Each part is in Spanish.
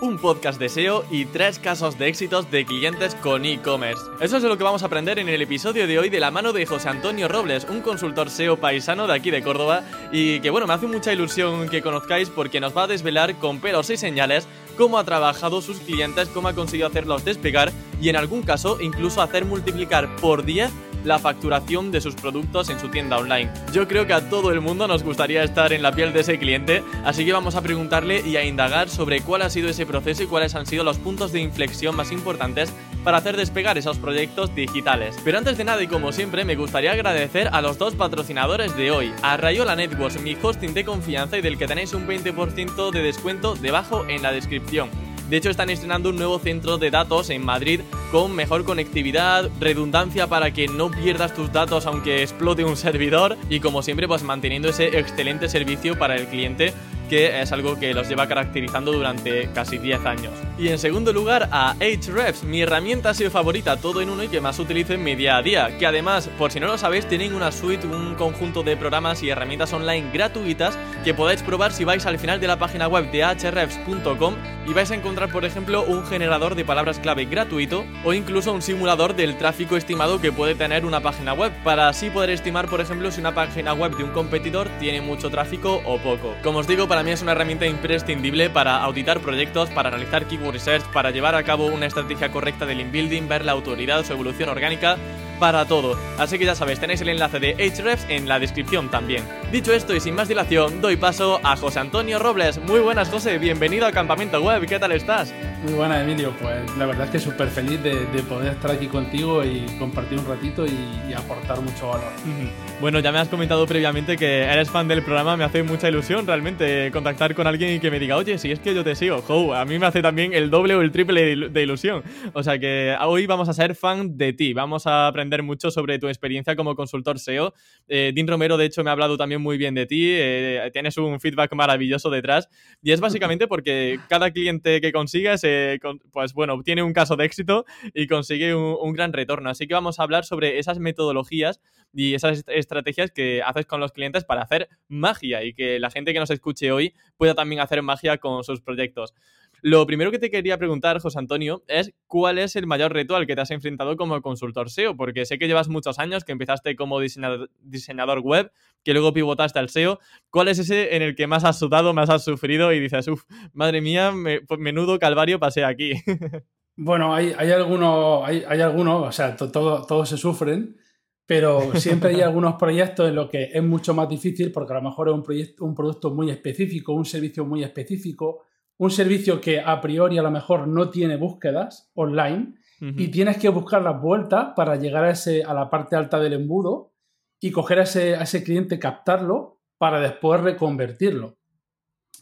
un podcast de SEO y tres casos de éxitos de clientes con e-commerce. Eso es lo que vamos a aprender en el episodio de hoy de la mano de José Antonio Robles, un consultor SEO paisano de aquí de Córdoba y que bueno, me hace mucha ilusión que conozcáis porque nos va a desvelar con pelos y señales cómo ha trabajado sus clientes, cómo ha conseguido hacerlos despegar y en algún caso incluso hacer multiplicar por 10 la facturación de sus productos en su tienda online. Yo creo que a todo el mundo nos gustaría estar en la piel de ese cliente, así que vamos a preguntarle y a indagar sobre cuál ha sido ese proceso y cuáles han sido los puntos de inflexión más importantes para hacer despegar esos proyectos digitales. Pero antes de nada y como siempre, me gustaría agradecer a los dos patrocinadores de hoy, a Rayola Networks, mi hosting de confianza y del que tenéis un 20% de descuento debajo en la descripción. De hecho, están estrenando un nuevo centro de datos en Madrid con mejor conectividad, redundancia para que no pierdas tus datos aunque explote un servidor y como siempre pues manteniendo ese excelente servicio para el cliente que es algo que los lleva caracterizando durante casi 10 años. Y en segundo lugar a Ahrefs, mi herramienta SEO favorita todo en uno y que más utilizo en mi día a día, que además, por si no lo sabéis, tienen una suite, un conjunto de programas y herramientas online gratuitas que podéis probar si vais al final de la página web de ahrefs.com y vais a encontrar, por ejemplo, un generador de palabras clave gratuito o incluso un simulador del tráfico estimado que puede tener una página web, para así poder estimar, por ejemplo, si una página web de un competidor tiene mucho tráfico o poco. Como os digo, para mí es una herramienta imprescindible para auditar proyectos, para realizar keyword research, para llevar a cabo una estrategia correcta del inbuilding, ver la autoridad, su evolución orgánica, para todo. Así que ya sabéis, tenéis el enlace de Hrefs en la descripción también. Dicho esto y sin más dilación, doy paso a José Antonio Robles. Muy buenas, José, bienvenido a Campamento Web, ¿qué tal estás? Muy buenas, Emilio. Pues la verdad es que súper feliz de, poder estar aquí contigo y compartir un ratito y, aportar mucho valor. Bueno, ya me has comentado previamente que eres fan del programa, me hace mucha ilusión realmente contactar con alguien y que me diga, oye, si es que yo te sigo, jo, a mí me hace también el doble o el triple de ilusión. O sea que hoy vamos a ser fan de ti, vamos a aprender mucho sobre tu experiencia como consultor SEO. Eh, Dean Romero, de hecho, me ha hablado también muy bien de ti. Eh, tienes un feedback maravilloso detrás. Y es básicamente porque cada cliente que consigues, eh, pues bueno, obtiene un caso de éxito y consigue un, gran retorno. Así que vamos a hablar sobre esas metodologías y esas estrategias que haces con los clientes para hacer magia y que la gente que nos escuche hoy pueda también hacer magia con sus proyectos. Lo primero que te quería preguntar, José Antonio, es cuál es el mayor reto al que te has enfrentado como consultor SEO, porque sé que llevas muchos años, que empezaste como diseñador, web, que luego pivotaste al SEO. ¿Cuál es ese en el que más has sudado, más has sufrido y dices, uff, madre mía, pues menudo calvario pasé aquí? Bueno, hay, algunos, hay, algunos, o sea, todos se sufren, pero siempre hay algunos proyectos en los que es mucho más difícil porque a lo mejor es un, proyecto, un producto muy específico, un servicio muy específico, un servicio que a priori a lo mejor no tiene búsquedas online y tienes que buscar las vueltas para llegar a, ese, a la parte alta del embudo y coger a ese, a ese cliente, captarlo para después reconvertirlo.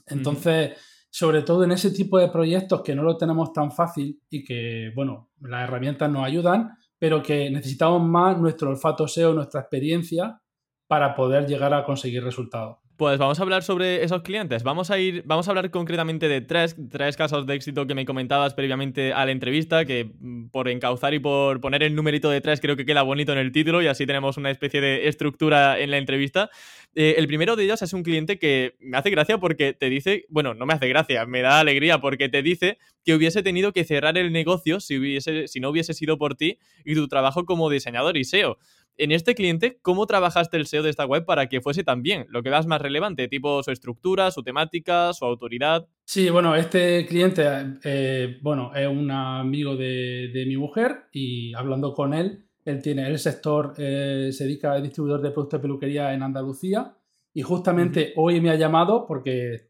Entonces, sobre todo en ese tipo de proyectos que no lo tenemos tan fácil y que, bueno, las herramientas nos ayudan, pero que necesitamos más nuestro olfato SEO, nuestra experiencia para poder llegar a conseguir resultados. Pues vamos a hablar sobre esos clientes. Vamos a ir, vamos a hablar concretamente de tres, tres casos de éxito que me comentabas previamente a la entrevista, que mm, por encauzar y por poner el numerito de tres creo que queda bonito en el título y así tenemos una especie de estructura en la entrevista. Eh, el primero de ellos es un cliente que me hace gracia porque te dice, bueno, no me hace gracia, me da alegría porque te dice que hubiese tenido que cerrar el negocio si, hubiese, si no hubiese sido por ti y tu trabajo como diseñador y SEO en este cliente, ¿cómo trabajaste el SEO de esta web para que fuese tan bien? Lo que das más relevante, tipo su estructura, su temática, su autoridad. Sí, bueno, este cliente, eh, bueno, es un amigo de, mi mujer y hablando con él, él tiene el sector, eh, se dedica a distribuidor de productos de peluquería en Andalucía y justamente hoy me ha llamado porque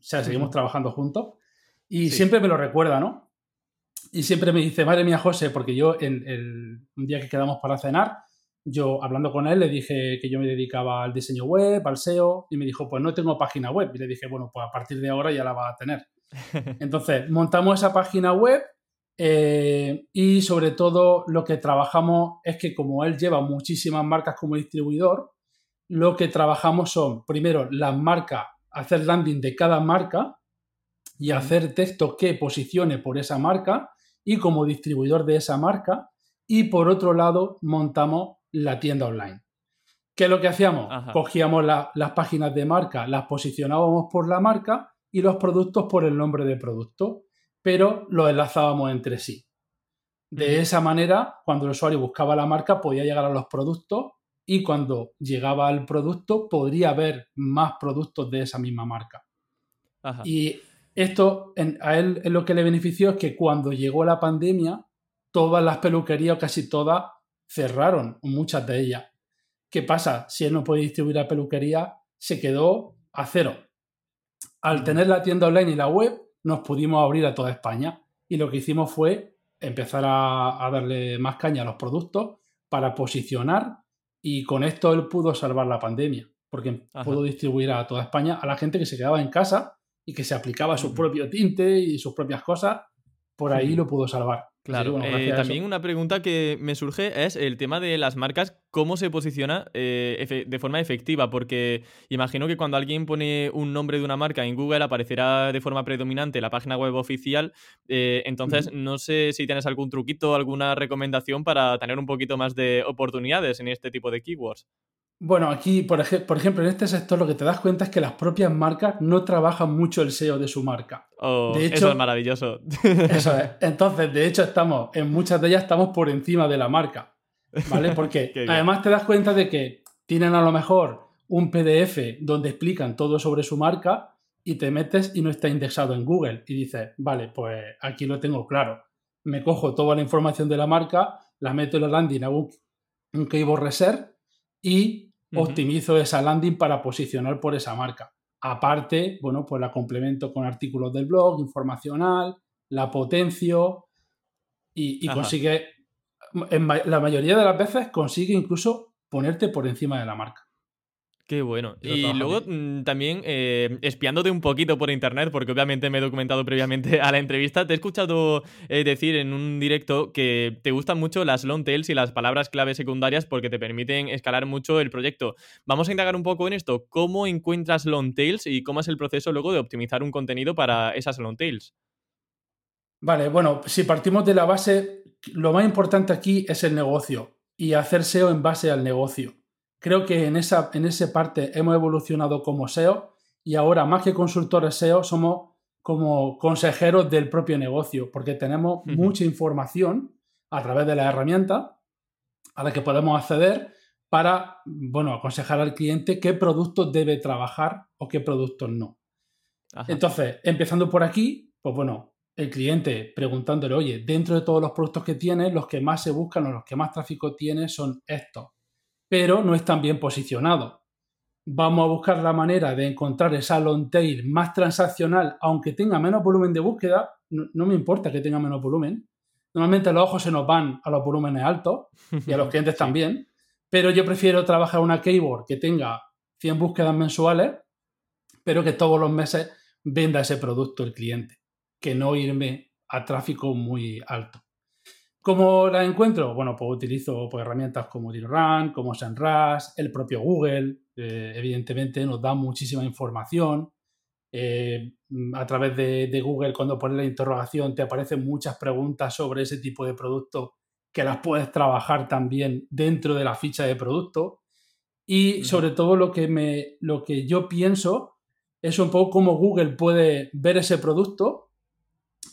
seguimos trabajando juntos y siempre me lo recuerda, ¿no? Y siempre me dice, madre mía, José, porque yo en el, un día que quedamos para cenar, yo hablando con él le dije que yo me dedicaba al diseño web, al SEO, y me dijo, pues no tengo página web. Y le dije, bueno, pues a partir de ahora ya la va a tener. Entonces, montamos esa página web eh, y sobre todo lo que trabajamos es que como él lleva muchísimas marcas como distribuidor, lo que trabajamos son, primero, las marcas, hacer landing de cada marca y hacer texto que posicione por esa marca y como distribuidor de esa marca. Y por otro lado, montamos la tienda online. ¿Qué es lo que hacíamos? Cogíamos las páginas de marca, las posicionábamos por la marca y los productos por el nombre de producto. pero los enlazábamos entre sí. De esa manera, cuando el usuario buscaba la marca, podía llegar a los productos y cuando llegaba al producto, podría haber más productos de esa misma marca. Y esto a él lo que le benefició es que cuando llegó la pandemia, todas las peluquerías, casi todas, cerraron, muchas de ellas. ¿Qué pasa? Si él no puede distribuir la peluquería, se quedó a cero. Al tener la tienda online y la web, nos pudimos abrir a toda España. Y lo que hicimos fue empezar a, darle más caña a los productos para posicionar y con esto él pudo salvar la pandemia, porque pudo distribuir a toda España a la gente que se quedaba en casa y que se aplicaba su propio tinte y sus propias cosas, por ahí lo pudo salvar. Claro, eh, también una pregunta que me surge es el tema de las marcas, cómo se posiciona eh, de forma efectiva, porque imagino que cuando alguien pone un nombre de una marca en Google aparecerá de forma predominante la página web oficial, eh, entonces no sé si tienes algún truquito, alguna recomendación para tener un poquito más de oportunidades en este tipo de keywords. Bueno, aquí, por, ejemplo, en este sector lo que te das cuenta es que las propias marcas no trabajan mucho el SEO de su marca. Oh, de hecho, eso es maravilloso. Eso es. Entonces, de hecho, estamos, en muchas de ellas estamos por encima de la marca. ¿Vale? Porque además te das cuenta de que tienen a lo mejor un PDF donde explican todo sobre su marca y te metes y no está indexado en Google. Y dices, vale, pues aquí lo tengo claro. Me cojo toda la información de la marca, la meto en la landing a un, un keyword reserve y optimizo esa landing para posicionar por esa marca. Aparte, bueno, pues la complemento con artículos del blog, informacional, la potencio y, consigue, en la mayoría de las veces consigue incluso ponerte por encima de la marca. Qué bueno. y luego mm, también, eh, espiándote un poquito por internet, porque obviamente me he documentado previamente a la entrevista, te he escuchado eh, decir en un directo que te gustan mucho las long tails y las palabras clave secundarias porque te permiten escalar mucho el proyecto. Vamos a indagar un poco en esto. ¿Cómo encuentras long tails y cómo es el proceso luego de optimizar un contenido para esas long tails? Vale, bueno, si partimos de la base, lo más importante aquí es el negocio y hacer SEO en base al negocio creo que en esa, en esa parte hemos evolucionado como SEO y ahora más que consultores SEO somos como consejeros del propio negocio porque tenemos mucha información a través de la herramienta a la que podemos acceder para, bueno, aconsejar al cliente qué productos debe trabajar o qué productos no. Entonces, empezando por aquí, pues bueno, el cliente preguntándole, oye, dentro de todos los productos que tienes, los que más se buscan o los que más tráfico tiene son estos pero no están bien posicionados. Vamos a buscar la manera de encontrar esa long tail más transaccional, aunque tenga menos volumen de búsqueda, no, me importa que tenga menos volumen. Normalmente los ojos se nos van a los volúmenes altos y a los clientes también, pero yo prefiero trabajar una keyword que tenga 100 búsquedas mensuales, pero que todos los meses venda ese producto el cliente, que no irme a tráfico muy alto. ¿Cómo la encuentro? Bueno, pues utilizo pues, herramientas como DealRun, como SEMrush, el propio Google, evidentemente nos da muchísima información. Eh, a través de, Google, cuando pones la interrogación, te aparecen muchas preguntas sobre ese tipo de producto que las puedes trabajar también dentro de la ficha de producto. Y sobre todo lo que, me, lo que yo pienso es un poco cómo Google puede ver ese producto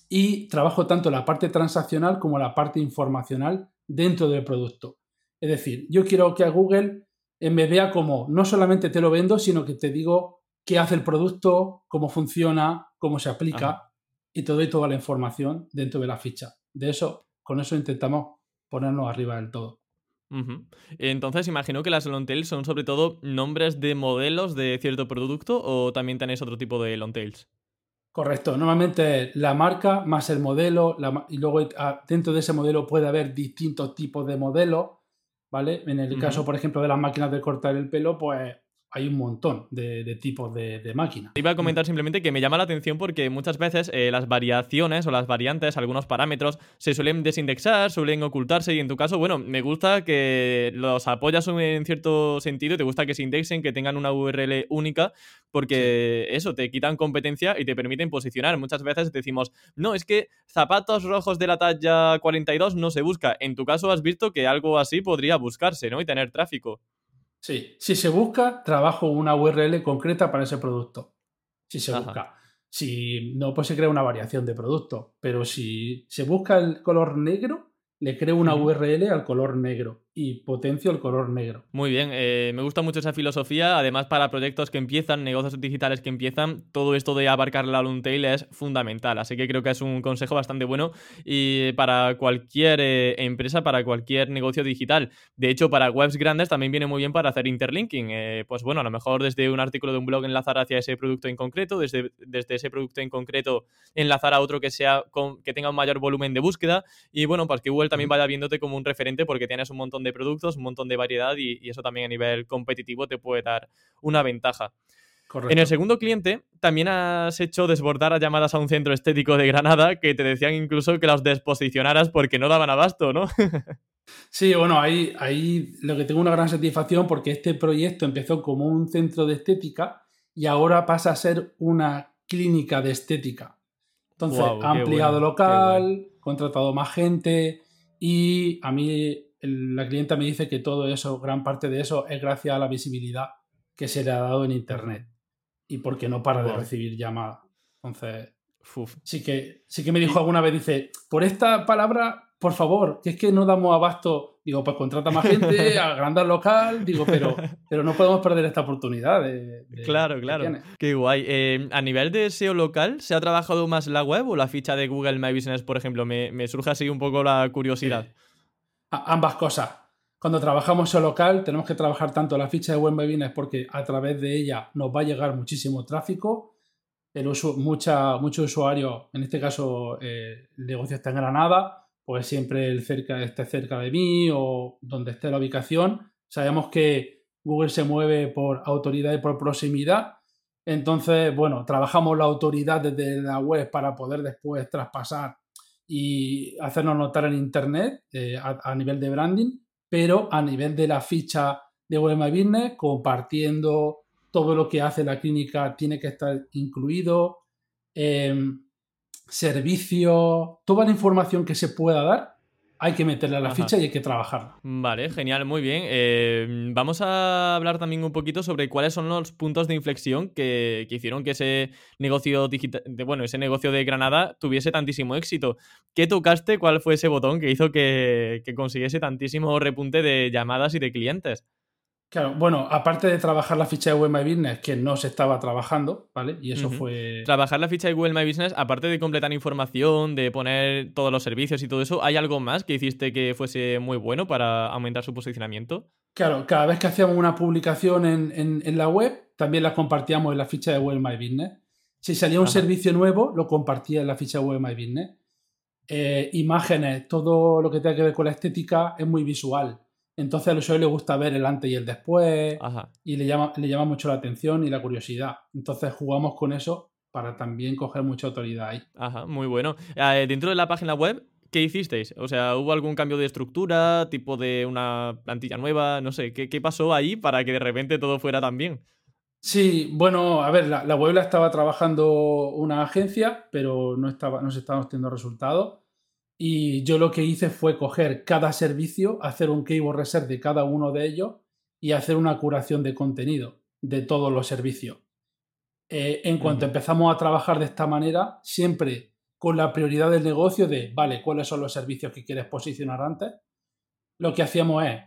y trabajo tanto la parte transaccional como la parte informacional dentro del producto. Es decir, yo quiero que a Google eh, me vea como no solamente te lo vendo, sino que te digo qué hace el producto, cómo funciona, cómo se aplica y te doy toda la información dentro de la ficha. De eso, con eso intentamos ponernos arriba del todo. Entonces, imagino que las long tails son sobre todo nombres de modelos de cierto producto o también tenéis otro tipo de long tails. Correcto. Normalmente la marca más el modelo y luego dentro de ese modelo puede haber distintos tipos de modelos, ¿vale? En el caso, por ejemplo, de las máquinas de cortar el pelo, pues hay un montón de, tipos de, de, máquinas. Iba a comentar simplemente que me llama la atención porque muchas veces eh, las variaciones o las variantes, algunos parámetros, se suelen desindexar, suelen ocultarse y en tu caso, bueno, me gusta que los apoyas en cierto sentido y te gusta que se indexen, que tengan una URL única, porque eso, te quitan competencia y te permiten posicionar. Muchas veces decimos, no, es que zapatos rojos de la talla 42 no se busca. En tu caso has visto que algo así podría buscarse, ¿no? Y tener tráfico. Sí, si se busca, trabajo una URL concreta para ese producto. Si se busca. Si no, pues se crea una variación de producto. Pero si se busca el color negro, le creo una URL al color negro y potencio el color negro. Muy bien, eh, me gusta mucho esa filosofía. Además, para proyectos que empiezan, negocios digitales que empiezan, todo esto de abarcar la long tail es fundamental. Así que creo que es un consejo bastante bueno y para cualquier eh, empresa, para cualquier negocio digital. De hecho, para webs grandes también viene muy bien para hacer interlinking. Eh, pues bueno, a lo mejor desde un artículo de un blog enlazar hacia ese producto en concreto, desde, desde ese producto en concreto enlazar a otro que sea que tenga un mayor volumen de búsqueda y bueno, pues que Google también vaya viéndote como un referente porque tienes un montón de productos, un montón de variedad y, eso también a nivel competitivo te puede dar una ventaja. En el segundo cliente también has hecho desbordar a llamadas a un centro estético de Granada que te decían incluso que los desposicionaras porque no daban abasto, ¿no? sí, bueno, ahí, ahí lo que tengo una gran satisfacción porque este proyecto empezó como un centro de estética y ahora pasa a ser una clínica de estética. Entonces, ha ampliado local, contratado más gente y a mí la clienta me dice que todo eso, gran parte de eso, es gracias a la visibilidad que se le ha dado en Internet y porque no para de recibir llamadas. Entonces, sí que, sí que me dijo alguna vez, dice, por esta palabra, por favor, que es que no damos abasto. Digo, pues contrata más gente, agranda el local, digo, pero, pero no podemos perder esta oportunidad. De, claro, claro. Qué guay. Eh, a nivel de SEO local, ¿se ha trabajado más la web o la ficha de Google My Business, por ejemplo? Me, me surge así un poco la curiosidad ambas cosas. Cuando trabajamos en local, tenemos que trabajar tanto la ficha de Web Business porque a través de ella nos va a llegar muchísimo tráfico. El uso, mucha, muchos usuarios, en este caso eh, el negocio está en Granada, pues siempre el cerca, esté cerca de mí o donde esté la ubicación. Sabemos que Google se mueve por autoridad y por proximidad. Entonces, bueno, trabajamos la autoridad desde la web para poder después traspasar y hacernos notar en Internet eh, a, nivel de branding, pero a nivel de la ficha de Web My Business, compartiendo todo lo que hace la clínica tiene que estar incluido, em, servicio, toda la información que se pueda dar hay que meterle a la ficha y hay que trabajarla. Vale, genial, muy bien. Eh, vamos a hablar también un poquito sobre cuáles son los puntos de inflexión que, hicieron que ese negocio digital, de, bueno, ese negocio de Granada tuviese tantísimo éxito. ¿Qué tocaste? ¿Cuál fue ese botón que hizo que, que consiguiese tantísimo repunte de llamadas y de clientes? Claro, bueno, aparte de trabajar la ficha de Google My Business, que no se estaba trabajando, ¿vale? Y eso fue. Trabajar la ficha de Google My Business, aparte de completar información, de poner todos los servicios y todo eso, ¿hay algo más que hiciste que fuese muy bueno para aumentar su posicionamiento? Claro, cada vez que hacíamos una publicación en, la web, también la compartíamos en la ficha de Google My Business. Si salía un servicio nuevo, lo compartía en la ficha de Google My Business. Eh, imágenes, todo lo que tenga que ver con la estética es muy visual. Entonces al usuario le gusta ver el antes y el después y le llama, le llama mucho la atención y la curiosidad. Entonces jugamos con eso para también coger mucha autoridad ahí. Ajá, muy bueno. Eh, dentro de la página web, ¿qué hicisteis? O sea, ¿hubo algún cambio de estructura, tipo de una plantilla nueva? No sé, ¿qué, pasó ahí para que de repente todo fuera tan bien? Sí, bueno, a ver, la, web la estaba trabajando una agencia, pero no, estaba, no se estaban obteniendo resultados. Y yo lo que hice fue coger cada servicio, hacer un keyword reserve de cada uno de ellos y hacer una curación de contenido de todos los servicios. Eh, en cuanto empezamos a trabajar de esta manera, siempre con la prioridad del negocio de, vale, ¿cuáles son los servicios que quieres posicionar antes? Lo que hacíamos es,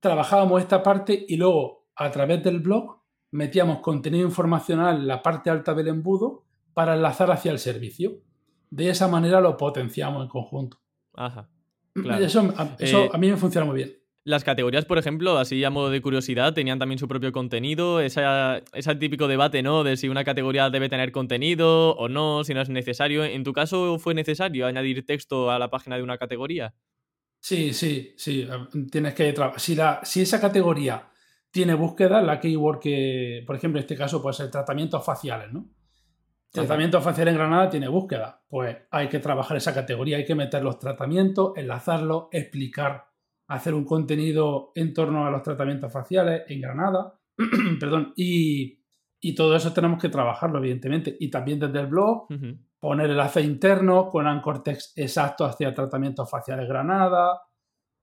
trabajábamos esta parte y luego a través del blog metíamos contenido informacional en la parte alta del embudo para enlazar hacia el servicio. De esa manera lo potenciamos en conjunto. Ajá. Eso, eh, a mí me funciona muy bien. Las categorías, por ejemplo, así a modo de curiosidad, tenían también su propio contenido. Esa, ese típico debate, ¿no? De si una categoría debe tener contenido o no, si no es necesario. ¿En tu caso fue necesario añadir texto a la página de una categoría? Sí, sí, sí. Tienes que si, la, si esa categoría tiene búsqueda, la keyword que, por ejemplo, en este caso puede ser tratamientos faciales, ¿no? Tratamiento facial en Granada tiene búsqueda. Pues hay que trabajar esa categoría, hay que meter los tratamientos, enlazarlos, explicar, hacer un contenido en torno a los tratamientos faciales en Granada. Perdón, y, todo eso tenemos que trabajarlo, evidentemente. Y también desde el blog, poner enlace interno con anchor text exacto hacia tratamientos faciales Granada,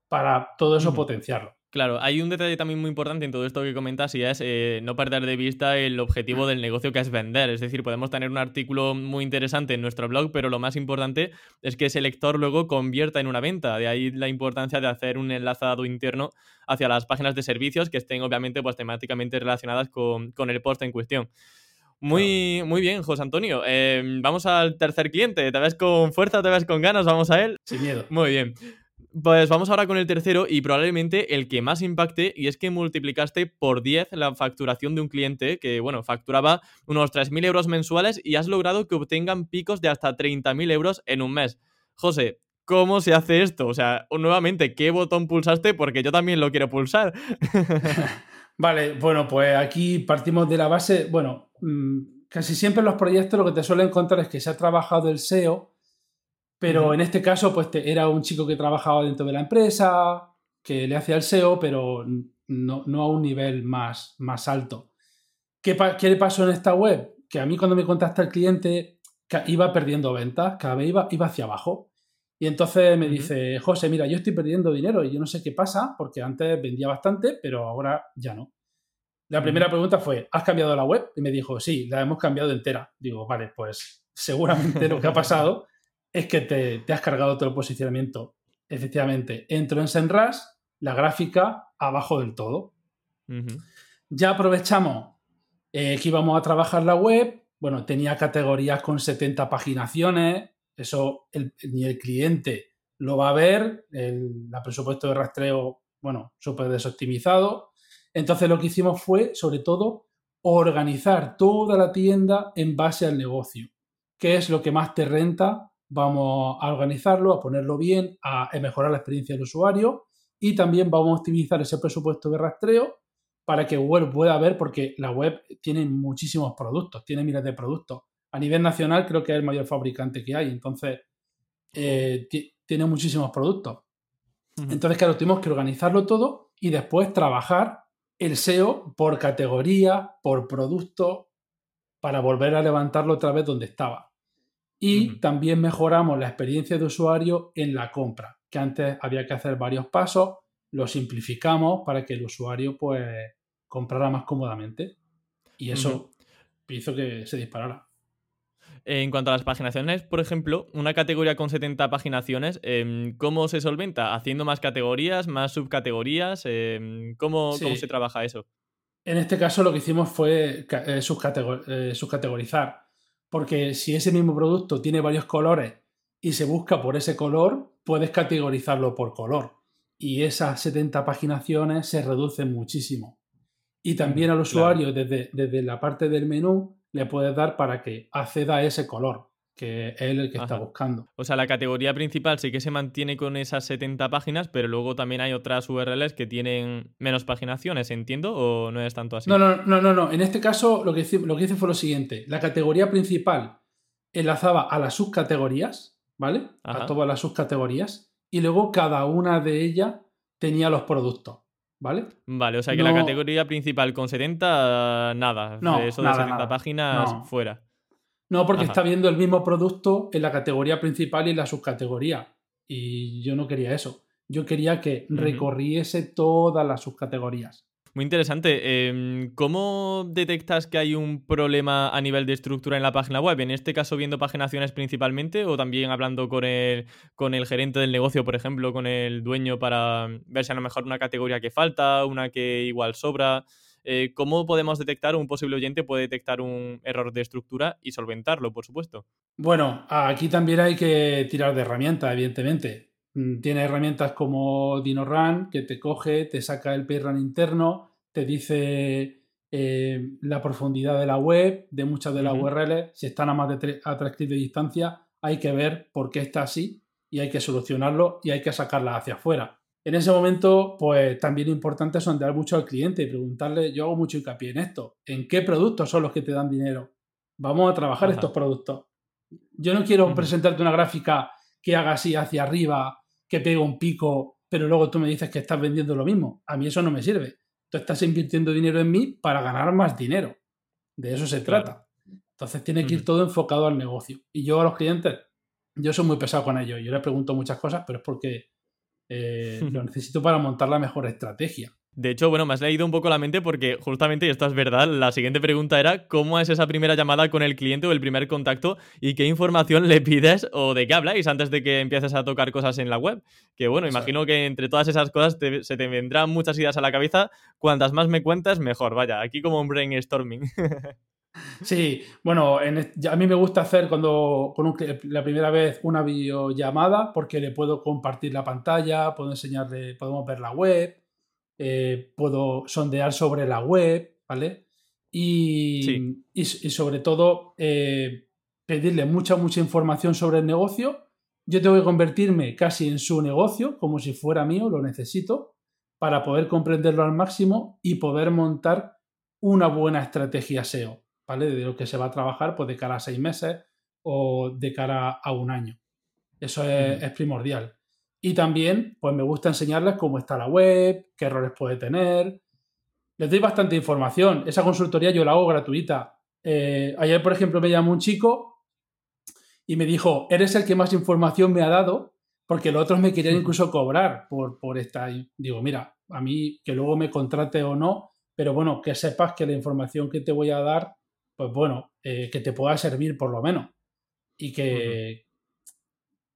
para todo eso potenciarlo. Claro, hay un detalle también muy importante en todo esto que comentas y es eh, no perder de vista el objetivo del negocio que es vender. Es decir, podemos tener un artículo muy interesante en nuestro blog, pero lo más importante es que ese lector luego convierta en una venta. De ahí la importancia de hacer un enlazado interno hacia las páginas de servicios que estén obviamente pues, temáticamente relacionadas con, el post en cuestión. Muy, muy bien, José Antonio. Em, vamos al tercer cliente. ¿Te ves con fuerza? ¿Te ves con ganas? Vamos a él. Sin miedo. Muy bien. Pues vamos ahora con el tercero y probablemente el que más impacte y es que multiplicaste por 10 la facturación de un cliente que, bueno, facturaba unos 3.000 euros mensuales y has logrado que obtengan picos de hasta 30.000 euros en un mes. José, ¿cómo se hace esto? O sea, nuevamente, ¿qué botón pulsaste? Porque yo también lo quiero pulsar. vale, bueno, pues aquí partimos de la base, bueno, mm, casi siempre en los proyectos lo que te suelen encontrar es que se ha trabajado el SEO pero en este caso, pues era un chico que trabajaba dentro de la empresa, que le hacía el SEO, pero no, a un nivel más, más alto. ¿Qué, ¿Qué, le pasó en esta web? Que a mí cuando me contacta el cliente iba perdiendo ventas, cada vez iba, iba hacia abajo. Y entonces me dice, José, mira, yo estoy perdiendo dinero y yo no sé qué pasa, porque antes vendía bastante, pero ahora ya no. La primera pregunta fue, ¿has cambiado la web? Y me dijo, sí, la hemos cambiado entera. Digo, vale, pues seguramente lo que ha pasado es que te, has cargado todo el posicionamiento. Efectivamente, entro en Senras, la gráfica abajo del todo. Ya aprovechamos eh, que íbamos a trabajar la web. Bueno, tenía categorías con 70 paginaciones. Eso ni el cliente lo va a ver. El presupuesto de rastreo, bueno, súper desoptimizado. Entonces lo que hicimos fue, sobre todo, organizar toda la tienda en base al negocio. ¿Qué es lo que más te renta vamos a organizarlo, a ponerlo bien, a, mejorar la experiencia del usuario y también vamos a optimizar ese presupuesto de rastreo para que Google pueda ver, porque la web tiene muchísimos productos, tiene miles de productos. A nivel nacional creo que es el mayor fabricante que hay, entonces eh, tiene muchísimos productos. Entonces, claro, tenemos que organizarlo todo y después trabajar el SEO por categoría, por producto, para volver a levantarlo otra vez donde estaba. Y también mejoramos la experiencia de usuario en la compra, que antes había que hacer varios pasos, lo simplificamos para que el usuario pues comprara más cómodamente. Y eso hizo que se disparara. En cuanto a las paginaciones, por ejemplo, una categoría con 70 paginaciones, em, ¿cómo se solventa? ¿Haciendo más categorías, más subcategorías? Em, ¿cómo, se trabaja eso? En este caso lo que hicimos fue eh, subcategorizar porque si ese mismo producto tiene varios colores y se busca por ese color, puedes categorizarlo por color. Y esas 70 paginaciones se reducen muchísimo. Y también al usuario, desde, desde, la parte del menú, le puedes dar para que acceda a ese color que es el que está buscando. O sea, la categoría principal sí que se mantiene con esas 70 páginas, pero luego también hay otras URLs que tienen menos paginaciones, ¿entiendo? ¿O no es tanto así? No, no, no, no. no. En este caso lo que, hice, lo que hice fue lo siguiente. La categoría principal enlazaba a las subcategorías, ¿vale? A todas las subcategorías. Y luego cada una de ellas tenía los productos. ¿Vale? Vale, o sea que la categoría principal con 70, nada. No, eso de 70 páginas fuera. No, porque está viendo el mismo producto en la categoría principal y en la subcategoría. Y yo no quería eso. Yo quería que recorriese todas las subcategorías. Muy interesante. Em, ¿Cómo detectas que hay un problema a nivel de estructura en la página web? En este caso, viendo paginaciones principalmente, o también hablando con el, con el gerente del negocio, por ejemplo, con el dueño, para ver si a lo mejor una categoría que falta, una que igual sobra. Eh, ¿Cómo podemos detectar, un posible oyente puede detectar un error de estructura y solventarlo, por supuesto? Bueno, aquí también hay que tirar de herramientas, evidentemente. Mm, tiene herramientas como DinoRun, que te coge, te saca el PageRun interno, te dice eh, la profundidad de la web, de muchas de las URLs. Si están a más de 3 clics de distancia, hay que ver por qué está así y hay que solucionarlo y hay que sacarla hacia afuera. En ese momento, pues también es importante sondear mucho al cliente y preguntarle, yo hago mucho hincapié en esto, ¿en qué productos son los que te dan dinero? Vamos a trabajar estos productos. Yo no quiero presentarte una gráfica que haga así hacia arriba, que pegue un pico, pero luego tú me dices que estás vendiendo lo mismo. A mí eso no me sirve. Tú estás invirtiendo dinero en mí para ganar más dinero. De eso se trata. Entonces tiene que ir todo enfocado al negocio. Y yo a los clientes, yo soy muy pesado con ellos. Yo les pregunto muchas cosas, pero es porque Eh, lo necesito para montar la mejor estrategia. De hecho, bueno, me has leído un poco la mente porque justamente, y esto es verdad, la siguiente pregunta era cómo es esa primera llamada con el cliente o el primer contacto y qué información le pides o de qué habláis antes de que empieces a tocar cosas en la web. Que bueno, imagino que entre todas esas cosas se te vendrán muchas ideas a la cabeza. Cuantas más me cuentas, mejor. Vaya, aquí como un brainstorming. Sí, bueno, a mí me gusta hacer cuando con la primera vez una videollamada porque le puedo compartir la pantalla, puedo enseñarle, podemos ver la web, eh, puedo sondear sobre la web, ¿vale? Y, y, sobre todo eh, pedirle mucha, mucha información sobre el negocio. Yo tengo que convertirme casi en su negocio, como si fuera mío, lo necesito, para poder comprenderlo al máximo y poder montar una buena estrategia SEO, ¿vale? De lo que se va a trabajar pues, de cara a seis meses o de cara a un año. Eso es primordial. Y también, pues me gusta enseñarles cómo está la web, qué errores puede tener. Les doy bastante información. Esa consultoría yo la hago gratuita. Eh, ayer, por ejemplo, me llamó un chico y me dijo, eres el que más información me ha dado, porque los otros me querían incluso cobrar por, por esta. Y digo, mira, a mí que luego me contrate o no, pero bueno, que sepas que la información que te voy a dar, pues bueno, eh, que te pueda servir por lo menos. Y que,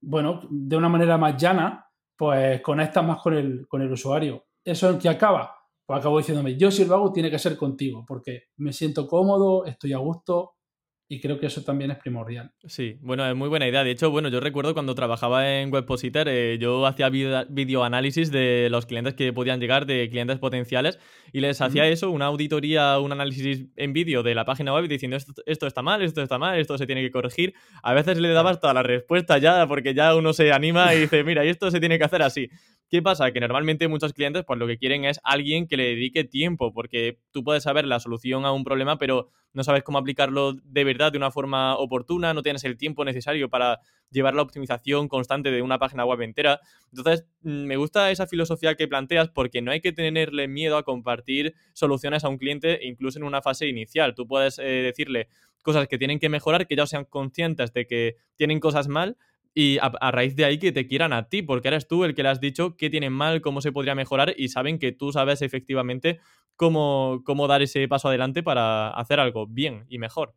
bueno, de una manera más llana, pues conectas más con el, con el usuario. ¿Eso en qué acaba? Pues acabo diciéndome, yo si lo hago tiene que ser contigo, porque me siento cómodo, estoy a gusto, y creo que eso también es primordial. Sí, bueno, es muy buena idea. De hecho, bueno, yo recuerdo cuando trabajaba en Webpositor, eh, yo hacía videoanálisis de los clientes que podían llegar, de clientes potenciales, y les hacía eso, una auditoría, un análisis en vídeo de la página web diciendo esto, esto, está mal, esto está mal, esto se tiene que corregir. A veces le dabas toda la respuesta ya, porque ya uno se anima y dice, mira, y esto se tiene que hacer así. ¿Qué pasa? Que normalmente muchos clientes pues lo que quieren es alguien que le dedique tiempo, porque tú puedes saber la solución a un problema, pero no sabes cómo aplicarlo de verdad de una forma oportuna, no tienes el tiempo necesario para llevar la optimización constante de una página web entera. Entonces, mm, me gusta esa filosofía que planteas porque no hay que tenerle miedo a compartir soluciones a un cliente incluso en una fase inicial. Tú puedes eh, decirle cosas que tienen que mejorar, que ya sean conscientes de que tienen cosas mal y a, raíz de ahí que te quieran a ti, porque eres tú el que le has dicho qué tienen mal, cómo se podría mejorar y saben que tú sabes efectivamente cómo, cómo dar ese paso adelante para hacer algo bien y mejor.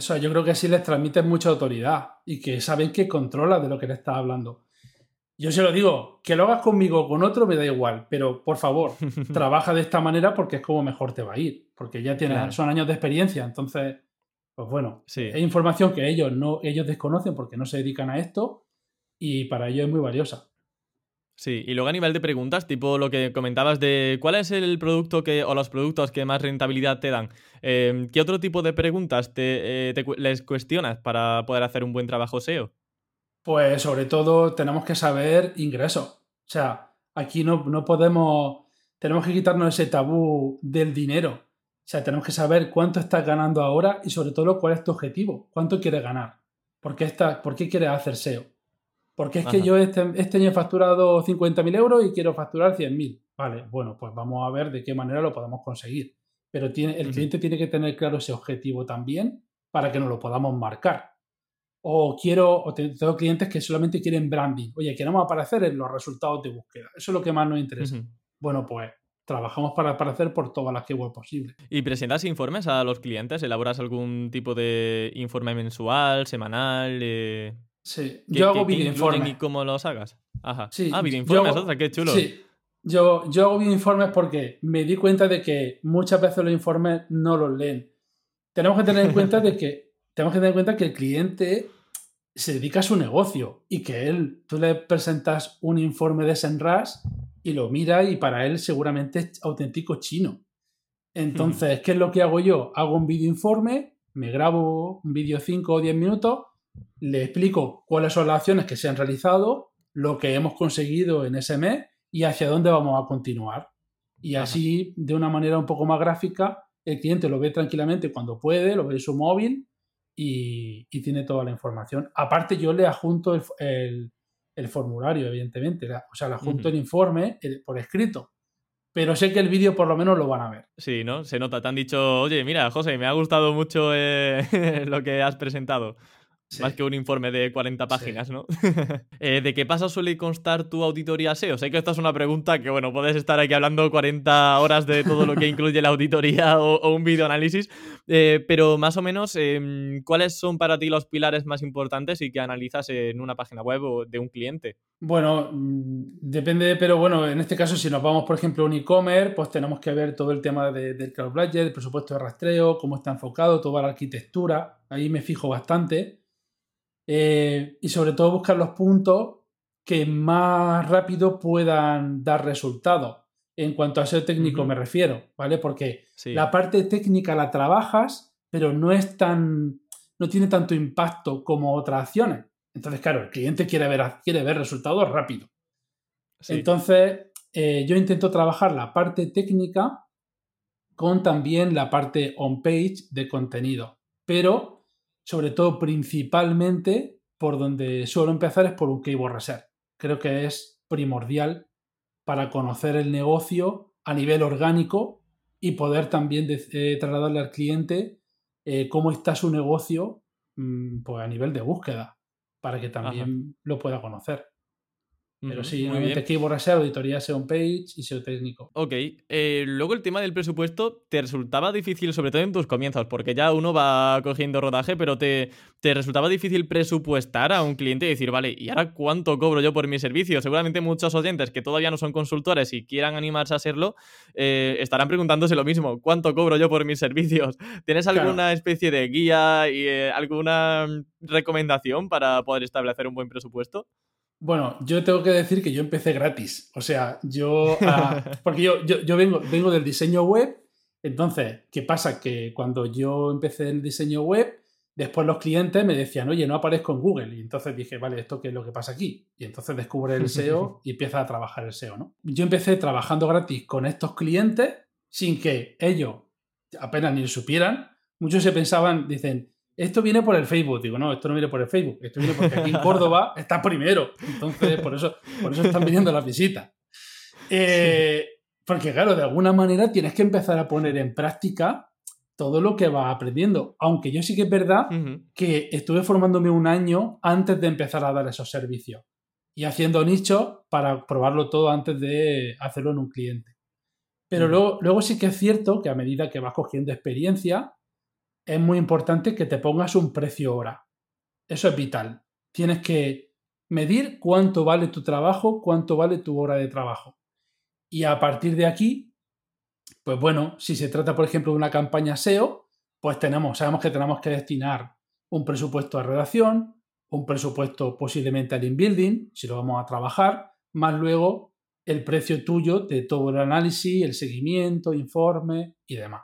Eso, yo creo que así les transmiten mucha autoridad y que saben que controla de lo que le estás hablando. Yo se lo digo, que lo hagas conmigo o con otro me da igual, pero por favor, trabaja de esta manera porque es como mejor te va a ir, porque ya tienes, son años de experiencia, entonces pues bueno, sí. es información que ellos no, ellos desconocen porque no se dedican a esto y para ellos es muy valiosa. Sí, y luego a nivel de preguntas, tipo lo que comentabas de cuál es el producto que, o los productos que más rentabilidad te dan, em, ¿qué otro tipo de preguntas te, eh, les cuestionas para poder hacer un buen trabajo SEO? Pues sobre todo tenemos que saber ingresos. O sea, aquí no, no podemos, tenemos que quitarnos ese tabú del dinero. O sea, tenemos que saber cuánto estás ganando ahora y sobre todo cuál es tu objetivo, cuánto quieres ganar, por por qué quieres hacer SEO. Porque es que yo este, este, año he facturado 50.000 euros y quiero facturar 100.000. Vale, bueno, pues vamos a ver de qué manera lo podemos conseguir. Pero tiene, el cliente tiene que tener claro ese objetivo también para que nos lo podamos marcar. O quiero, o tengo clientes que solamente quieren branding. Oye, queremos aparecer en los resultados de búsqueda. Eso es lo que más nos interesa. Bueno, pues trabajamos para aparecer por todas las que web posible. ¿Y presentas informes a los clientes? ¿Elaboras algún tipo de informe mensual, semanal? Eh, sí, yo hago videoinformes. ¿Y cómo los hagas? Ajá. Sí, ah, videoinformes, otra, qué chulo. Sí, yo, yo hago videoinformes porque me di cuenta de que muchas veces los informes no los leen. Tenemos que tener en cuenta de que tenemos que tener en cuenta que el cliente se dedica a su negocio y que él, tú le presentas un informe de Senras y lo mira y para él seguramente es auténtico chino. Entonces, ¿qué es lo que hago yo? Hago un vídeo informe, me grabo un vídeo 5 o 10 minutos, le explico cuáles son las acciones que se han realizado, lo que hemos conseguido en ese mes y hacia dónde vamos a continuar. Y así, de una manera un poco más gráfica, el cliente lo ve tranquilamente cuando puede, lo ve en su móvil y, tiene toda la información. Aparte, yo le adjunto el el formulario, evidentemente. o sea, la junto el informe por escrito. Pero sé que el vídeo por lo menos lo van a ver. Sí, ¿no? Se nota. Te han dicho, oye, mira, José, me ha gustado mucho eh, lo que has presentado. Más que un informe de 40 páginas, ¿no? Eh, ¿De qué pasa suele constar tu auditoría SEO? Sé que esta es una pregunta que, bueno, puedes estar aquí hablando 40 horas de todo lo que incluye la auditoría o, un videoanálisis, eh, pero más o menos, em, ¿cuáles son para ti los pilares más importantes y que analizas en una página web o de un cliente? Bueno, mm, depende, pero bueno, en este caso, si nos vamos, por ejemplo, a un e-commerce, pues tenemos que ver todo el tema del crowd budget, el presupuesto de rastreo, cómo está enfocado, toda la arquitectura. Ahí me fijo bastante. Eh, y sobre todo buscar los puntos que más rápido puedan dar resultados. En cuanto a SEO técnico me refiero, ¿vale? Porque la parte técnica la trabajas, pero no es tan. no tiene tanto impacto como otras acciones. Entonces, claro, el cliente quiere ver, quiere ver resultados rápido. Entonces, eh, yo intento trabajar la parte técnica con también la parte on-page de contenido. Pero sobre todo principalmente por donde suelo empezar es por un keyword research. Creo que es primordial para conocer el negocio a nivel orgánico y poder también eh, trasladarle al cliente eh, cómo está su negocio mm, pues a nivel de búsqueda, para que también lo pueda conocer. Pero sí, obviamente Keyword SEO, auditoría SEO page y SEO técnico. Ok. Eh, luego el tema del presupuesto, ¿te resultaba difícil, sobre todo en tus comienzos? Porque ya uno va cogiendo rodaje, pero te, te resultaba difícil presupuestar a un cliente y decir, vale, ¿y ahora cuánto cobro yo por mi servicio? Seguramente muchos oyentes que todavía no son consultores y quieran animarse a serlo, eh, estarán preguntándose lo mismo, ¿cuánto cobro yo por mis servicios? ¿Tienes alguna especie de guía y eh, alguna recomendación para poder establecer un buen presupuesto? Bueno, yo tengo que decir que yo empecé gratis. O sea, yo. Ah, porque yo, yo, vengo, vengo del diseño web. Entonces, ¿qué pasa? Que cuando yo empecé el diseño web, después los clientes me decían, oye, no aparezco en Google. Y entonces dije, vale, ¿esto qué es lo que pasa aquí? Y entonces descubre el SEO y empieza a trabajar el SEO, ¿no? Yo empecé trabajando gratis con estos clientes sin que ellos apenas ni lo supieran. Muchos se pensaban, dicen, esto viene por el Facebook. Digo, no, esto no viene por el Facebook. Esto viene porque aquí en Córdoba está primero. Entonces, por eso, por eso están viniendo las visitas. Eh, porque, claro, de alguna manera tienes que empezar a poner en práctica todo lo que vas aprendiendo. Aunque yo sí que es verdad que estuve formándome un año antes de empezar a dar esos servicios y haciendo nichos para probarlo todo antes de hacerlo en un cliente. Pero luego, luego sí que es cierto que a medida que vas cogiendo experiencia, es muy importante que te pongas un precio hora. Eso es vital. Tienes que medir cuánto vale tu trabajo, cuánto vale tu hora de trabajo. Y a partir de aquí, pues bueno, si se trata, por ejemplo, de una campaña SEO, pues tenemos, sabemos que tenemos que destinar un presupuesto a redacción, un presupuesto posiblemente al inbuilding, si lo vamos a trabajar, más luego el precio tuyo de todo el análisis, el seguimiento, informe y demás.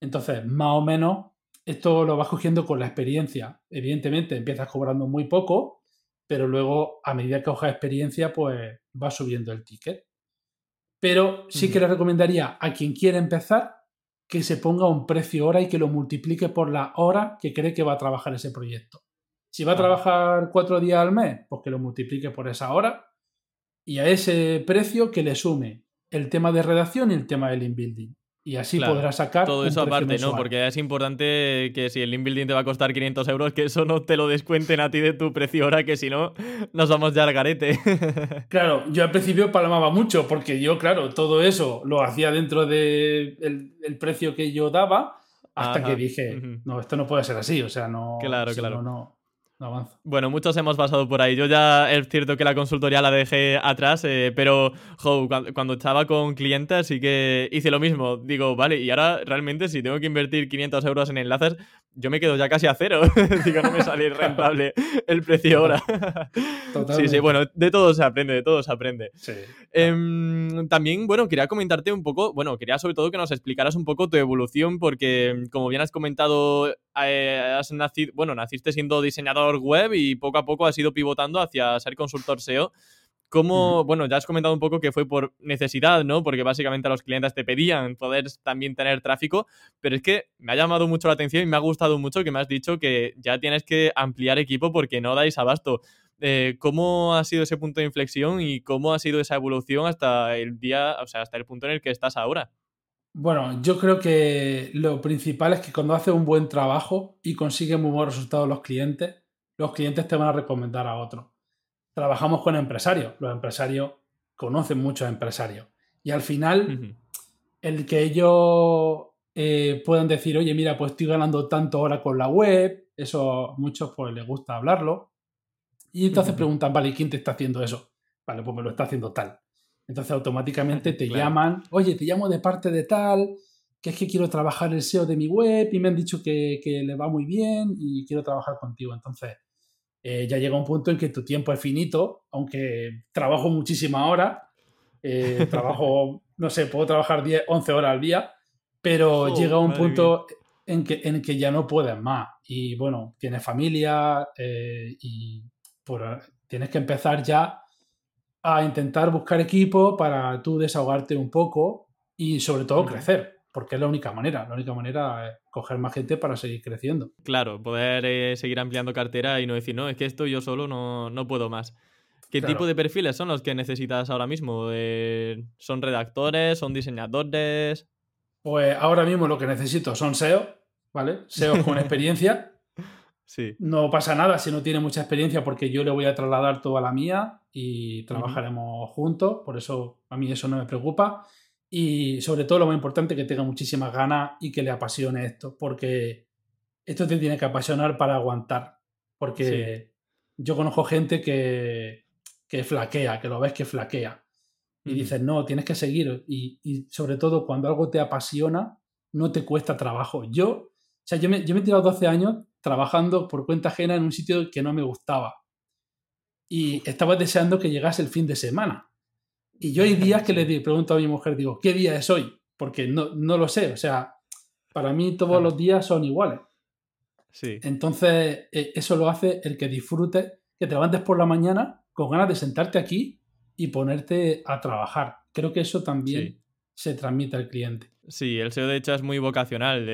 Entonces, más o menos, esto lo vas cogiendo con la experiencia. Evidentemente, empiezas cobrando muy poco, pero luego, a medida que cojas experiencia, pues va subiendo el ticket. Pero sí que le recomendaría a quien quiera empezar que se ponga un precio hora y que lo multiplique por la hora que cree que va a trabajar ese proyecto. Si va a trabajar cuatro días al mes, pues que lo multiplique por esa hora y a ese precio que le sume el tema de redacción y el tema del inbuilding. Y así podrás sacar. Todo eso aparte, ¿no? Porque es importante que si el link building te va a costar 500 euros, que eso no te lo descuenten a ti de tu precio ahora, que si no, nos vamos ya al garete. claro, yo al principio palmaba mucho, porque yo, claro, todo eso lo hacía dentro del de el precio que yo daba, hasta que dije, no, esto no puede ser así, o sea, no. Claro, claro. no, bueno, muchos hemos pasado por ahí. Yo ya es cierto que la consultoría la dejé atrás, eh, pero cuando, estaba con clientes sí que hice lo mismo. Digo, vale, y ahora realmente si tengo que invertir 500 euros en enlaces, yo me quedo ya casi a cero. Digo, no me sale rentable el precio ahora. Sí, sí, bueno, de todo se aprende, de todo se aprende. Em, también, bueno, quería comentarte un poco, bueno, quería sobre todo que nos explicaras un poco tu evolución, porque como bien has comentado, eh, has nacido, bueno, naciste siendo diseñador web y poco a poco has ido pivotando hacia ser consultor SEO. ¿Cómo, bueno, ya has comentado un poco que fue por necesidad, ¿no? Porque básicamente los clientes te pedían poder también tener tráfico, pero es que me ha llamado mucho la atención y me ha gustado mucho que me has dicho que ya tienes que ampliar equipo porque no dais abasto. Eh, ¿Cómo ha sido ese punto de inflexión y cómo ha sido esa evolución hasta el día, o sea, hasta el punto en el que estás ahora? Bueno, yo creo que lo principal es que cuando haces un buen trabajo y consigues muy buenos resultados los clientes, los clientes te van a recomendar a otros. Trabajamos con empresarios, los empresarios conocen muchos empresarios. Y al final, el que ellos eh, puedan decir, oye, mira, pues estoy ganando tanto ahora con la web, eso a muchos pues les gusta hablarlo. Y entonces preguntan, vale, ¿quién te está haciendo eso? Vale, pues me lo está haciendo tal. Entonces automáticamente te llaman, oye, te llamo de parte de tal, que es que quiero trabajar el SEO de mi web y me han dicho que, le va muy bien y quiero trabajar contigo. Entonces eh, ya llega un punto en que tu tiempo es finito, aunque trabajo muchísimas horas, eh, trabajo, no sé, puedo trabajar 10, 11 horas al día, pero oh, llega un punto en que, en que ya no puedes más. Y bueno, tienes familia eh, y tienes que empezar ya a intentar buscar equipo para tú desahogarte un poco y sobre todo crecer, porque es la única manera. La única manera es coger más gente para seguir creciendo. Claro, poder eh, seguir ampliando cartera y no decir, no, es que esto yo solo no, no puedo más. ¿Qué tipo de perfiles son los que necesitas ahora mismo? Eh, ¿Son redactores? ¿Son diseñadores? Pues ahora mismo lo que necesito son SEO, ¿vale? SEO con experiencia. Sí. No pasa nada si no tiene mucha experiencia porque yo le voy a trasladar toda la mía y trabajaremos juntos, por eso a mí eso no me preocupa. Y sobre todo lo más importante, que tenga muchísimas ganas y que le apasione esto, porque esto te tiene que apasionar para aguantar. Porque yo conozco gente que, que flaquea, que lo ves que flaquea. Y dices, no, tienes que seguir. Y, sobre todo cuando algo te apasiona, no te cuesta trabajo. Yo, o sea, yo me, yo me he tirado 12 años trabajando por cuenta ajena en un sitio que no me gustaba. Y estaba deseando que llegase el fin de semana. Y yo hay días que le pregunto a mi mujer, digo, ¿qué día es hoy? Porque no, no lo sé. O sea, para mí todos los días son iguales. Sí. Entonces, e, eso lo hace el que disfrute, que te levantes por la mañana con ganas de sentarte aquí y ponerte a trabajar. Creo que eso también se transmite al cliente. Sí, el SEO de hecho es muy vocacional.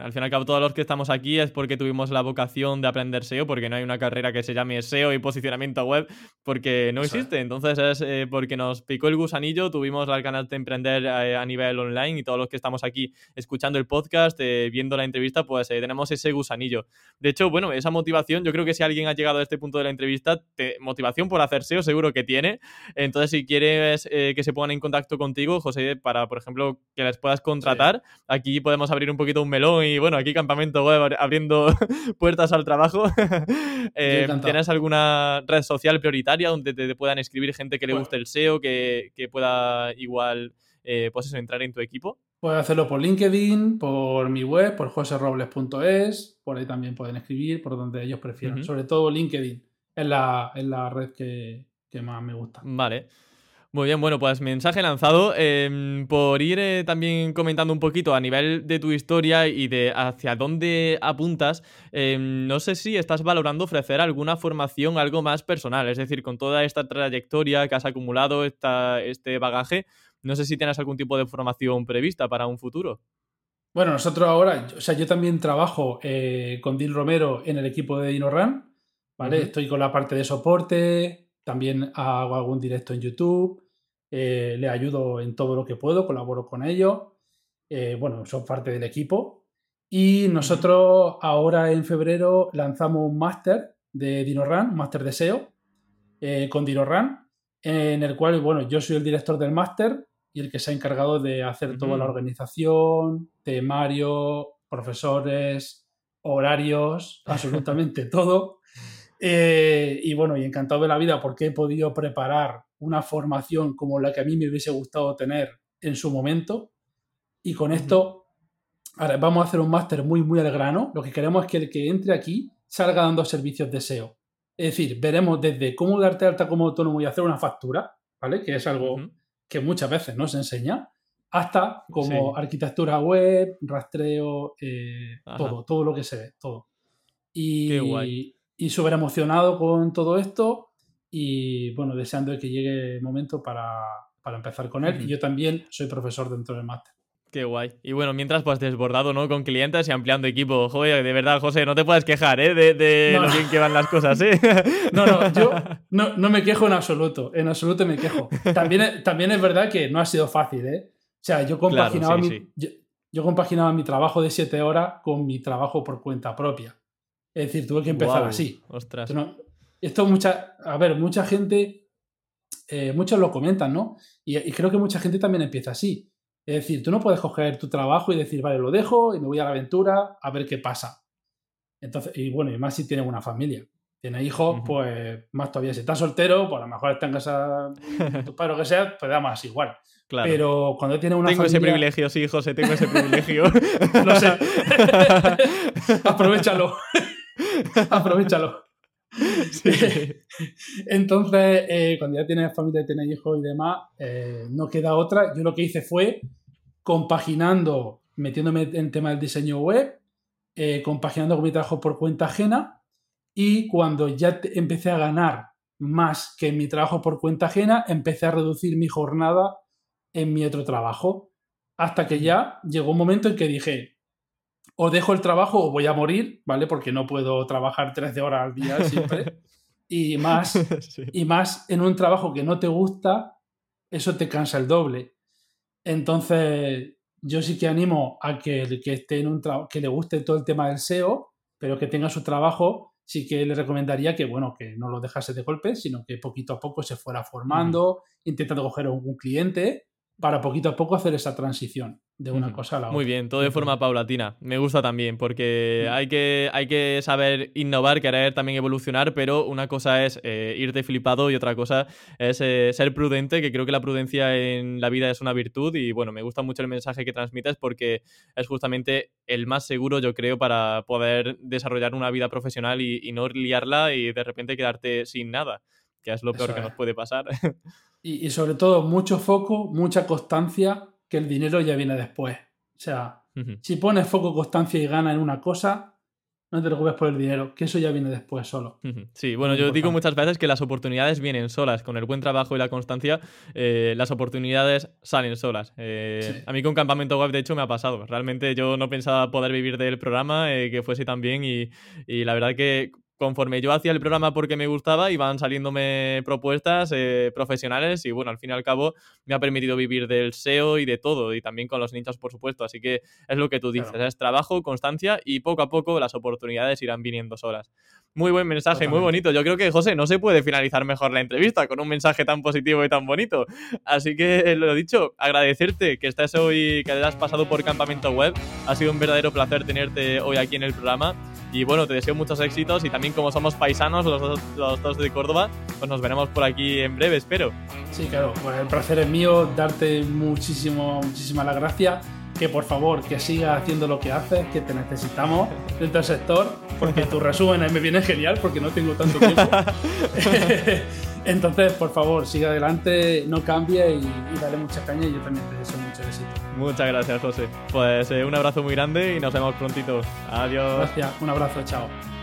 al fin y al cabo, todos los que estamos aquí es porque tuvimos la vocación de aprender SEO, porque no hay una carrera que se llame SEO y posicionamiento web, porque no existe. Entonces es eh, porque nos picó el gusanillo, tuvimos las ganas de emprender eh, a, nivel online y todos los que estamos aquí escuchando el podcast, eh, viendo la entrevista, pues tenemos ese gusanillo. De hecho, bueno, esa motivación, yo creo que si alguien ha llegado a este punto de la entrevista, motivación por hacer SEO seguro que tiene. Entonces, si quieres que se pongan en contacto contigo, José, para, por ejemplo, que les puedas contratar. Aquí podemos abrir un poquito un melón y bueno, aquí campamento web abriendo puertas al trabajo. Eh, ¿Tienes alguna red social prioritaria donde te, puedan escribir gente que le guste el SEO, que, pueda igual, eh, pues eso, entrar en tu equipo? Puedes hacerlo por LinkedIn, por mi web, por joserobles.es, por ahí también pueden escribir, por donde ellos prefieran. Sobre todo LinkedIn es la, la red que, que más me gusta. Vale. Muy bien, bueno, pues mensaje lanzado. Em, por ir eh, también comentando un poquito a nivel de tu historia y de hacia dónde apuntas, em, no sé si estás valorando ofrecer alguna formación algo más personal, es decir, con toda esta trayectoria que has acumulado, esta, este bagaje, no sé si tienes algún tipo de formación prevista para un futuro. Bueno, nosotros ahora, o sea, yo también trabajo eh, con Dean Romero en el equipo de DinoRun, ¿vale? Estoy con la parte de soporte, también hago algún directo en YouTube. Eh, le ayudo en todo lo que puedo, colaboro con ellos. Eh, bueno, son parte del equipo. Y nosotros ahora en febrero lanzamos un máster de DinoRun, un máster de SEO eh, con DinoRun, en el cual, bueno, yo soy el director del máster y el que se ha encargado de hacer toda la organización, temario, profesores, horarios, absolutamente todo. y bueno, y encantado de la vida porque he podido preparar una formación como la que a mí me hubiese gustado tener en su momento. Y con esto, ahora vamos a hacer un máster muy, muy al grano. Lo que queremos es que el que entre aquí salga dando servicios de SEO. Es decir, veremos desde cómo darte alta como autónomo y hacer una factura, ¿vale? Que es algo que muchas veces no se enseña, hasta como arquitectura web, rastreo, eh, todo, todo lo que se ve, todo. Y, y súper emocionado con todo esto y bueno, deseando que llegue el momento para, empezar con él. Y yo también soy profesor dentro del máster. Qué guay. Y bueno, mientras pues desbordado, ¿no? Con clientes y ampliando equipo. Joder, de verdad, José, no te puedes quejar, ¿eh? De, lo bien que van las cosas, ¿eh? No, no, yo no, me quejo en absoluto. En absoluto me quejo. También, también es verdad que no ha sido fácil, ¿eh? O sea, yo compaginaba, mi, Yo, compaginaba mi trabajo de siete horas con mi trabajo por cuenta propia. Es decir, tuve que empezar así. Ostras. No- esto mucha, a ver, mucha gente, eh, muchos lo comentan, ¿no? Y, y creo que mucha gente también empieza así. Es decir, tú no puedes coger tu trabajo y decir, vale, lo dejo y me voy a la aventura a ver qué pasa. Entonces, y bueno, y más si tienes una familia. Tienes hijos, pues más todavía. Si estás soltero, pues a lo mejor estás en casa, tus padres o que sea, pues da más igual. Claro. Pero cuando tienes una tengo ese familia... privilegio, sí, José, tengo ese privilegio. Lo sé. Aprovechalo. Aprovechalo. Entonces, eh, cuando ya tienes familia, tienes hijos y demás, eh, no queda otra. Yo lo que hice fue compaginando, metiéndome en tema del diseño web, eh, compaginando con mi trabajo por cuenta ajena y cuando ya empecé a ganar más que en mi trabajo por cuenta ajena, empecé a reducir mi jornada en mi otro trabajo. Hasta que ya llegó un momento en que dije, o dejo el trabajo o voy a morir, ¿vale? Porque no puedo trabajar 13 horas al día siempre. y más Sí. y más en un trabajo que no te gusta, eso te cansa el doble. Entonces, yo sí que animo a que el que esté en un trabajo, que le guste todo el tema del SEO, pero que tenga su trabajo, sí que le recomendaría que, bueno, que no lo dejase de golpe, sino que poquito a poco se fuera formando, intentando coger un cliente, para poquito a poco hacer esa transición de una cosa a la otra. Muy bien, todo de forma paulatina. Me gusta también, porque hay que, hay que saber innovar, querer también evolucionar, pero una cosa es eh, irte flipado y otra cosa es eh, ser prudente, que creo que la prudencia en la vida es una virtud y bueno, me gusta mucho el mensaje que transmites porque es justamente el más seguro, yo creo, para poder desarrollar una vida profesional y, y no liarla y de repente quedarte sin nada, que es lo peor Eso que es. nos puede pasar. Y, y sobre todo, mucho foco, mucha constancia, que el dinero ya viene después. O sea. Si pones foco, constancia y gana en una cosa, no te preocupes por el dinero, que eso ya viene después solo. Sí, bueno, yo digo muchas veces que las oportunidades vienen solas. Con el buen trabajo y la constancia, eh, las oportunidades salen solas. Eh, Sí. A mí con Campamento Web, de hecho, me ha pasado. Realmente yo no pensaba poder vivir del programa, eh, que fuese tan bien y, y la verdad que conforme yo hacía el programa porque me gustaba, iban saliéndome propuestas eh, profesionales y bueno, al fin y al cabo me ha permitido vivir del SEO y de todo y también con los nichos, por supuesto. Así que es lo que tú dices, Claro. es trabajo, constancia y poco a poco las oportunidades irán viniendo solas. Muy buen mensaje, muy bonito. Yo creo que, José, no se puede finalizar mejor la entrevista con un mensaje tan positivo y tan bonito. Así que, eh, lo dicho, agradecerte que estés hoy, que hayas pasado por Campamento Web. Ha sido un verdadero placer tenerte hoy aquí en el programa. Y bueno, te deseo muchos éxitos y también como somos paisanos, los dos, los dos de Córdoba, pues nos veremos por aquí en breve, espero. Sí, claro, pues el placer es mío, darte muchísimo, muchísimas las gracias. Que por favor, que sigas haciendo lo que haces, que te necesitamos dentro del sector, porque tus resúmenes me vienen genial, porque no tengo tanto tiempo. Entonces, por favor, sigue adelante, no cambie y, y dale mucha caña y yo también te deseo mucho éxito. Muchas gracias, José. Pues eh, un abrazo muy grande y nos vemos prontito. Adiós. Gracias, un abrazo, chao.